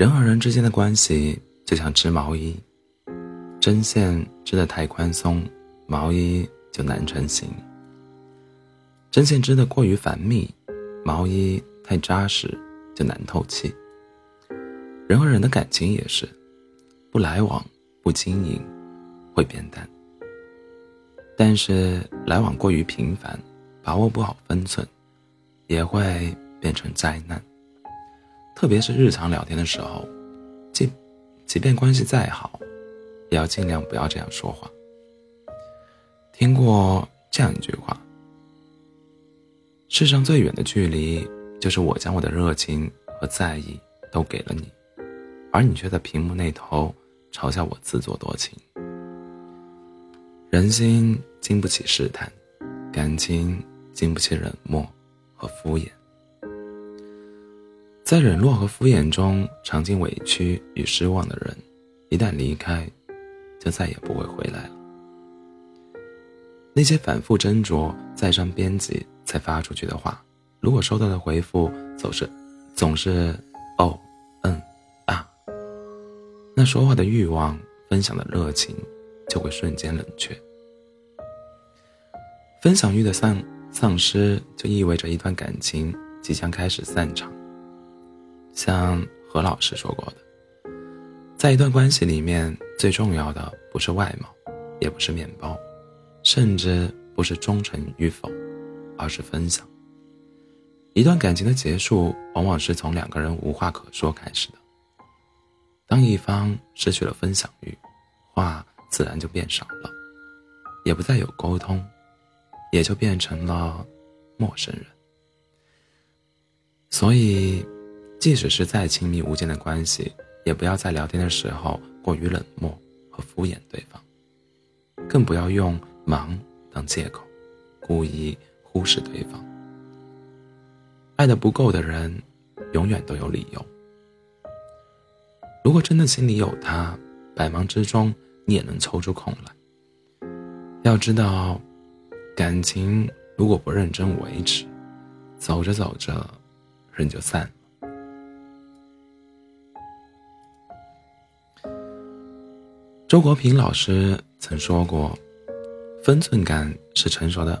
人和人之间的关系就像织毛衣，针线织得太宽松，毛衣就难成型；针线织得过于繁密，毛衣太扎实就难透气。人和人的感情也是，不来往、不经营，会变淡；但是来往过于频繁，把握不好分寸，也会变成灾难。特别是日常聊天的时候，即即便关系再好，也要尽量不要这样说话。听过这样一句话：世上最远的距离，就是我将我的热情和在意都给了你，而你却在屏幕那头嘲笑我自作多情。人心经不起试探，感情经不起冷漠和敷衍。在冷落和敷衍中尝尽委屈与失望的人，一旦离开，就再也不会回来了。那些反复斟酌、再三编辑才发出去的话，如果收到的回复总是总是“哦，嗯，啊”，那说话的欲望、分享的热情就会瞬间冷却。分享欲的丧丧失，就意味着一段感情即将开始散场。像何老师说过的，在一段关系里面，最重要的不是外貌，也不是面包，甚至不是忠诚与否，而是分享。一段感情的结束，往往是从两个人无话可说开始的。当一方失去了分享欲，话自然就变少了，也不再有沟通，也就变成了陌生人。所以。即使是再亲密无间的关系，也不要在聊天的时候过于冷漠和敷衍对方，更不要用忙当借口，故意忽视对方。爱的不够的人，永远都有理由。如果真的心里有他，百忙之中你也能抽出空来。要知道，感情如果不认真维持，走着走着，人就散了。周国平老师曾说过：“分寸感是成熟的，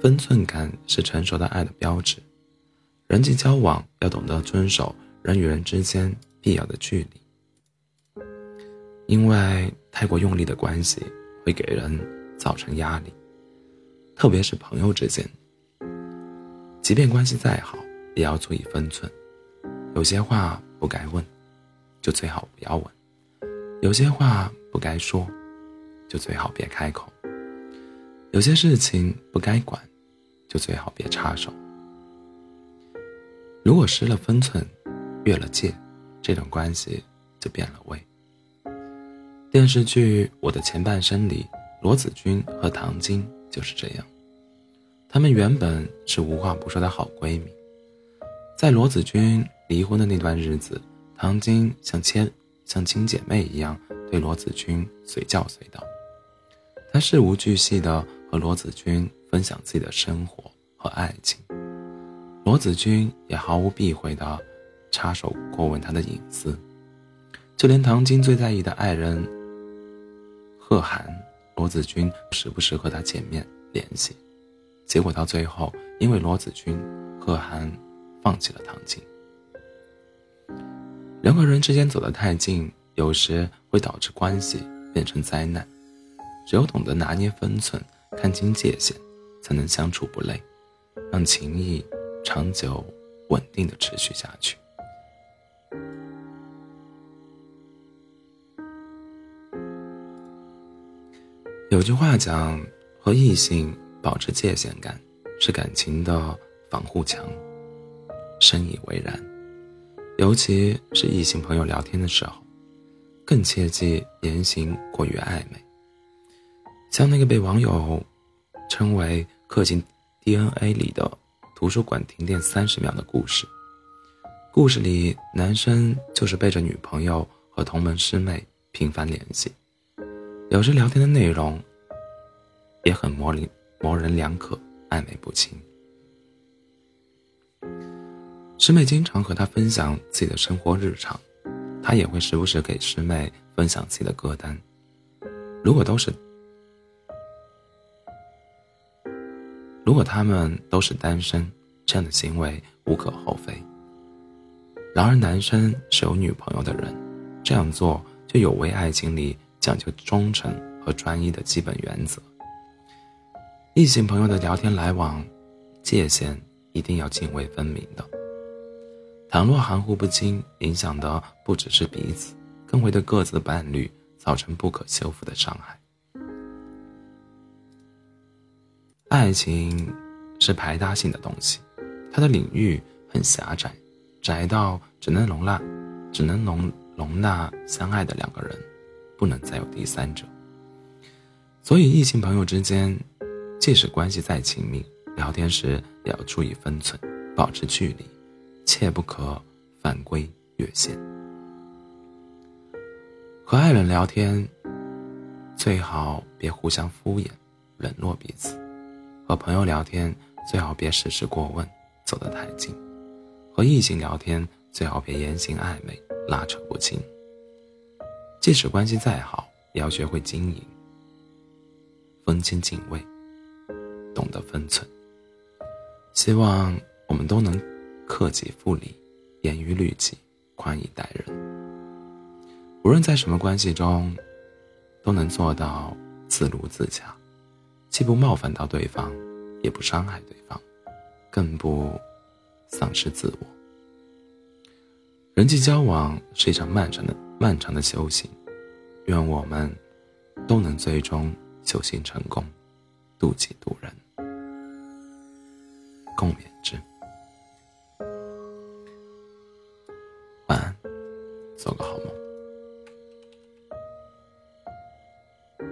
分寸感是成熟的爱的标志。人际交往要懂得遵守人与人之间必要的距离，因为太过用力的关系会给人造成压力，特别是朋友之间。即便关系再好，也要注意分寸。有些话不该问，就最好不要问。”有些话不该说，就最好别开口；有些事情不该管，就最好别插手。如果失了分寸，越了界，这段关系就变了味。电视剧《我的前半生》里，罗子君和唐晶就是这样。她们原本是无话不说的好闺蜜，在罗子君离婚的那段日子，唐晶像牵。像亲姐妹一样对罗子君随叫随到，她事无巨细的和罗子君分享自己的生活和爱情，罗子君也毫无避讳的插手过问她的隐私，就连唐晶最在意的爱人贺涵，罗子君时不时和他见面联系，结果到最后因为罗子君，贺涵放弃了唐晶。人和人之间走得太近，有时会导致关系变成灾难。只有懂得拿捏分寸，看清界限，才能相处不累，让情谊长久稳定的持续下去。有句话讲，和异性保持界限感，是感情的防护墙。深以为然。尤其是异性朋友聊天的时候，更切记言行过于暧昧。像那个被网友称为“刻进 DNA 里的图书馆停电三十秒”的故事。故事里，男生就是背着女朋友和同门师妹频繁联系，有时聊天的内容也很模棱模棱两可、暧昧不清。师妹经常和他分享自己的生活日常，他也会时不时给师妹分享自己的歌单。如果都是，如果他们都是单身，这样的行为无可厚非。然而，男生是有女朋友的人，这样做就有违爱情里讲究忠诚和专一的基本原则。异性朋友的聊天来往，界限一定要泾渭分明的。倘若含糊不清，影响的不只是彼此，更会对各自的伴侣造成不可修复的伤害。爱情是排他性的东西，它的领域很狭窄。窄到只能容纳，只能容容纳相爱的两个人，不能再有第三者。所以，异性朋友之间，即使关系再亲密，聊天时也要注意分寸，保持距离，切不可犯规越线。和爱人聊天，最好别互相敷衍、冷落彼此；和朋友聊天，最好别事事过问，走得太近。和异性聊天，最好别言行暧昧、拉扯不清。即使关系再好，也要学会经营，分清敬畏，懂得分寸。希望我们都能克己复礼，严于律己，宽以待人。无论在什么关系中，都能做到自如自洽，既不冒犯到对方，也不伤害对方，更不。丧失自我。人际交往是一场漫长的、漫长的修行，愿我们都能最终修行成功，渡己渡人，共勉之。做个好梦。